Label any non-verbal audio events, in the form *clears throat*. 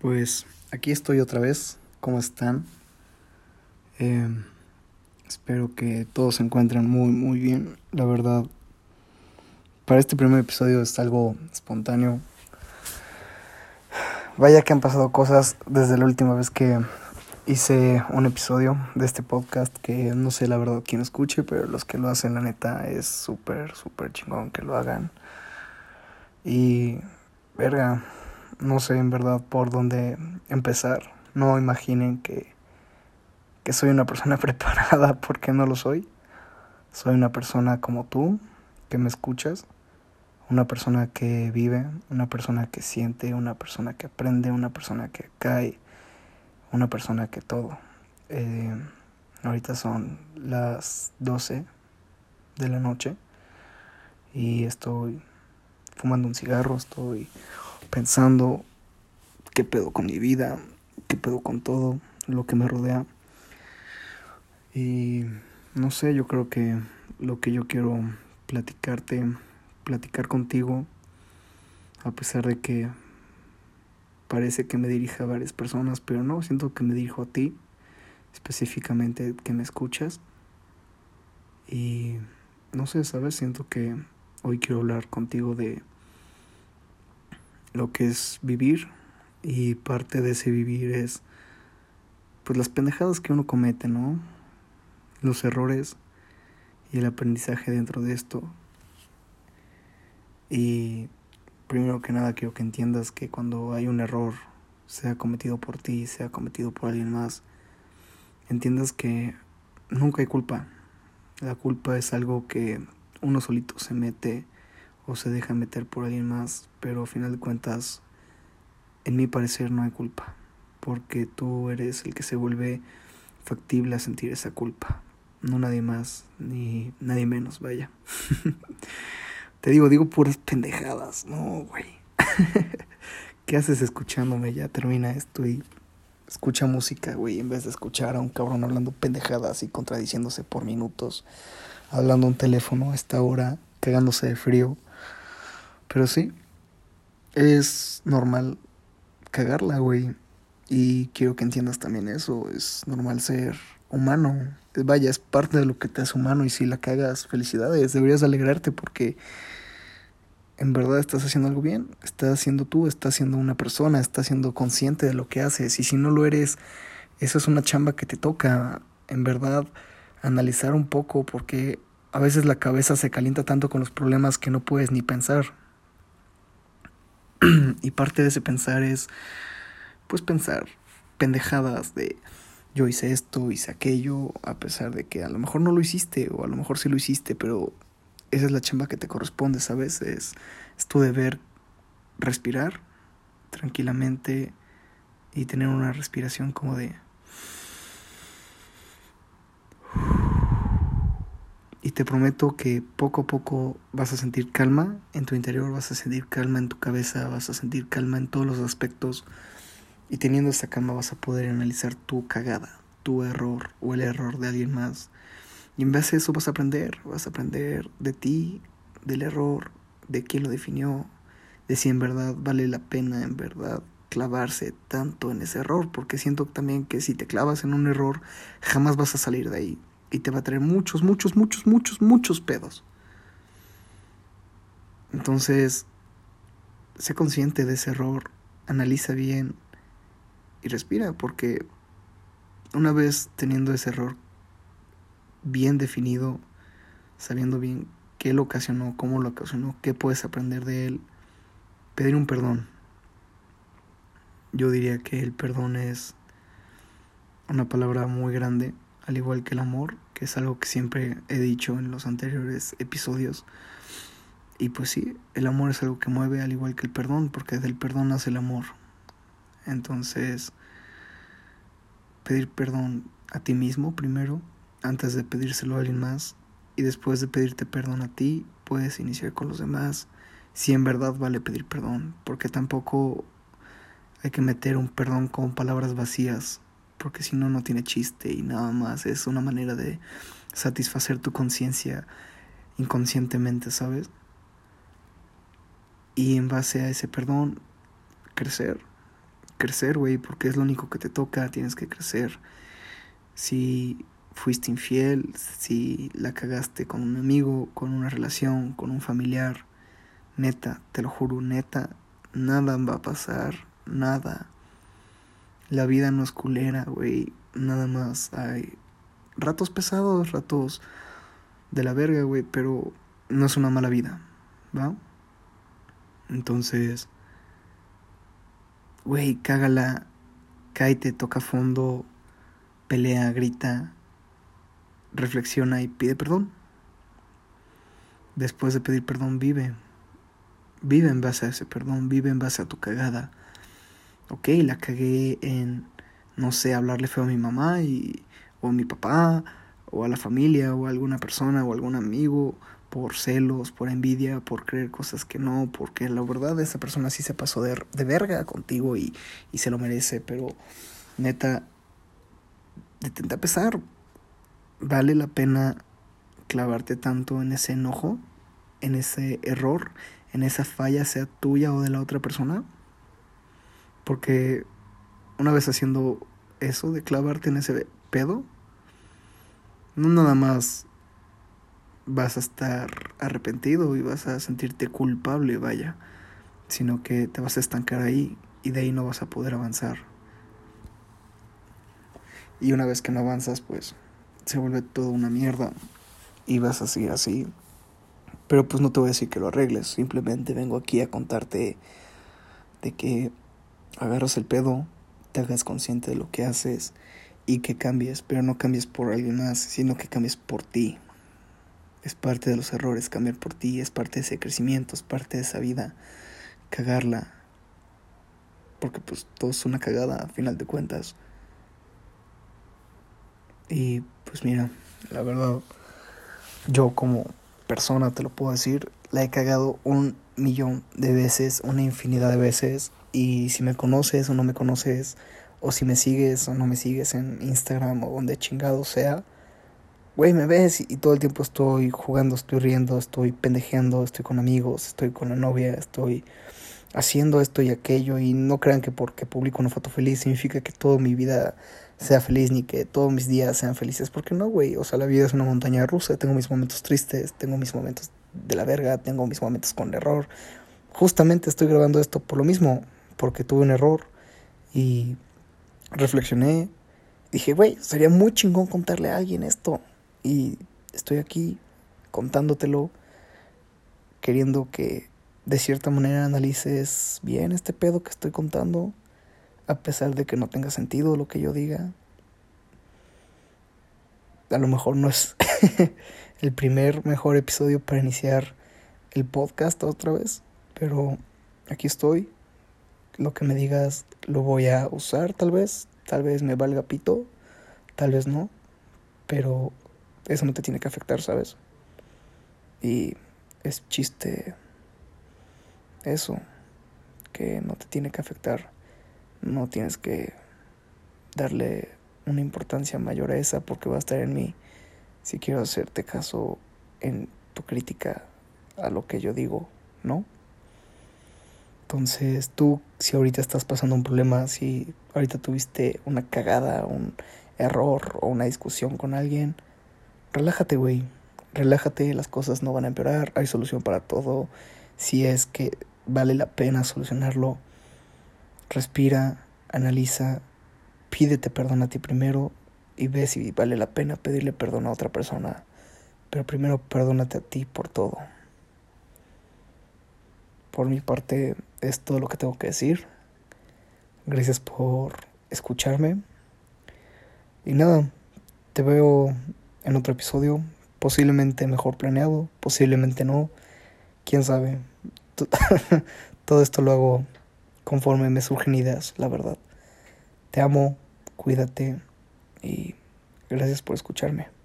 Pues aquí estoy otra vez. ¿Cómo están? Eh, espero que todos se encuentren muy, muy bien. La verdad, para este primer episodio es algo espontáneo. Vaya que han pasado cosas desde la última vez que hice un episodio de este podcast que no sé la verdad quién escuche, pero los que lo hacen, la neta, es súper, súper chingón que lo hagan. Y, verga, no sé en verdad por dónde empezar. No imaginen que, que soy una persona *laughs* preparada porque no lo soy. Soy una persona como tú, que me escuchas. Una persona que vive, una persona que siente, una persona que aprende, una persona que cae, una persona que todo. Eh, ahorita son las 12 de la noche y estoy fumando un cigarro, estoy pensando qué pedo con mi vida, qué pedo con todo lo que me rodea. Y no sé, yo creo que lo que yo quiero platicarte, platicar contigo, a pesar de que parece que me dirige a varias personas, pero no, siento que me dirijo a ti, específicamente que me escuchas. Y no sé, ¿sabes? Siento que hoy quiero hablar contigo de lo que es vivir y parte de ese vivir es pues las pendejadas que uno comete, ¿no? Los errores y el aprendizaje dentro de esto. Y primero que nada quiero que entiendas que cuando hay un error, sea cometido por ti, sea cometido por alguien más, entiendas que nunca hay culpa. La culpa es algo que uno solito se mete o se deja meter por alguien más, pero al final de cuentas, en mi parecer no hay culpa, porque tú eres el que se vuelve factible a sentir esa culpa, no nadie más, ni nadie menos, vaya. *laughs* Te digo, digo puras pendejadas, no, güey. *laughs* ¿Qué haces escuchándome? Ya termina esto y escucha música, güey, en vez de escuchar a un cabrón hablando pendejadas y contradiciéndose por minutos, hablando un teléfono a esta hora, cagándose de frío. Pero sí, es normal cagarla, güey. Y quiero que entiendas también eso. Es normal ser humano. Vaya, es parte de lo que te hace humano. Y si la cagas, felicidades. Deberías alegrarte porque en verdad estás haciendo algo bien. Estás haciendo tú, estás siendo una persona, estás siendo consciente de lo que haces. Y si no lo eres, eso es una chamba que te toca. En verdad, analizar un poco porque a veces la cabeza se calienta tanto con los problemas que no puedes ni pensar. *clears throat* y parte de ese pensar es, pues pensar pendejadas de yo hice esto, hice aquello, a pesar de que a lo mejor no lo hiciste o a lo mejor sí lo hiciste, pero esa es la chamba que te corresponde, ¿sabes? Es, es tu deber respirar tranquilamente y tener una respiración como de y te prometo que poco a poco vas a sentir calma en tu interior, vas a sentir calma en tu cabeza, vas a sentir calma en todos los aspectos y teniendo esa calma vas a poder analizar tu cagada, tu error o el error de alguien más. Y en base a eso vas a aprender, vas a aprender de ti, del error, de quién lo definió, de si en verdad vale la pena en verdad clavarse tanto en ese error, porque siento también que si te clavas en un error jamás vas a salir de ahí y te va a traer muchos, muchos, muchos, muchos, muchos pedos. Entonces, sé consciente de ese error, analiza bien y respira, porque una vez teniendo ese error bien definido, sabiendo bien qué lo ocasionó, cómo lo ocasionó, qué puedes aprender de él, pedir un perdón. Yo diría que el perdón es una palabra muy grande al igual que el amor, es algo que siempre he dicho en los anteriores episodios. Y pues sí, el amor es algo que mueve al igual que el perdón, porque del perdón nace el amor. Entonces, pedir perdón a ti mismo primero, antes de pedírselo a alguien más, y después de pedirte perdón a ti, puedes iniciar con los demás, si en verdad vale pedir perdón, porque tampoco hay que meter un perdón con palabras vacías, porque si no, no tiene chiste y nada más es una manera de satisfacer tu conciencia inconscientemente, ¿sabes? Y en base a ese perdón, crecer, crecer, güey, porque es lo único que te toca, tienes que crecer. Si fuiste infiel, si la cagaste con un amigo, con una relación, con un familiar, neta, te lo juro, neta, nada va a pasar, nada. La vida no es culera, güey, nada más hay ratos pesados, ratos de la verga, güey, pero no es una mala vida, ¿va? Entonces, güey, cágala, cáete, toca fondo, pelea, grita, reflexiona y pide perdón. Después de pedir perdón, vive. Vive en base a ese perdón, vive en base a tu cagada. Ok, la cagué en, no sé, hablarle feo a mi mamá y, o a mi papá, o a la familia, o a alguna persona, o a algún amigo, por celos, por envidia, por creer cosas que no, porque la verdad esa persona sí se pasó de, de verga contigo y, y se lo merece, pero neta, detente a pesar, ¿Vale la pena clavarte tanto en ese enojo, en ese error, en esa falla, sea tuya o de la otra persona? Porque una vez haciendo eso de clavarte en ese pedo, no nada más vas a estar arrepentido y vas a sentirte culpable, vaya, sino que te vas a estancar ahí y de ahí no vas a poder avanzar. Y una vez que no avanzas, pues se vuelve todo una mierda y vas a seguir así. Pero pues no te voy a decir que lo arregles, simplemente vengo aquí a contarte de que agarras el pedo, te hagas consciente de lo que haces y que cambies, pero no cambies por alguien más, sino que cambies por ti. Es parte de los errores cambiar por ti, es parte de ese crecimiento, es parte de esa vida, cagarla. Porque pues todo es una cagada a final de cuentas. Y pues mira, la verdad, yo como persona te lo puedo decir, la he cagado un millón de veces, una infinidad de veces. Y si me conoces o no me conoces, o si me sigues o no me sigues en Instagram o donde chingado sea, güey, me ves y, todo el tiempo estoy jugando, estoy riendo, estoy pendejeando, estoy con amigos, estoy con la novia, estoy haciendo esto y aquello. Y no crean que porque publico una foto feliz significa que toda mi vida sea feliz ni que todos mis días sean felices, porque no, güey, o sea, la vida es una montaña rusa, tengo mis momentos tristes, tengo mis momentos de la verga, tengo mis momentos con error. Justamente estoy grabando esto por lo mismo, porque tuve un error y reflexioné, dije, güey, sería muy chingón contarle a alguien esto y estoy aquí contándotelo, queriendo que de cierta manera analices bien este pedo que estoy contando a pesar de que no tenga sentido lo que yo diga. A lo mejor no es *laughs* el primer mejor episodio para iniciar el podcast otra vez, pero aquí estoy. Lo que me digas lo voy a usar tal vez, tal vez me valga pito, tal vez no, pero eso no te tiene que afectar, ¿sabes? Y es chiste eso, que no te tiene que afectar no tienes que darle una importancia mayor a esa porque va a estar en mí si quiero hacerte caso en tu crítica a lo que yo digo, ¿no? Entonces tú, si ahorita estás pasando un problema, si ahorita tuviste una cagada, un error o una discusión con alguien, relájate, güey. Relájate, las cosas no van a empeorar, hay solución para todo. Si es que vale la pena solucionarlo, Respira, analiza, pídete perdón a ti primero y ve si vale la pena pedirle perdón a otra persona. Pero primero perdónate a ti por todo. Por mi parte es todo lo que tengo que decir. Gracias por escucharme. Y nada, te veo en otro episodio, posiblemente mejor planeado, posiblemente no, quién sabe. *laughs* Todo esto lo hago conforme me surgen ideas, la verdad. Te amo, cuídate y gracias por escucharme.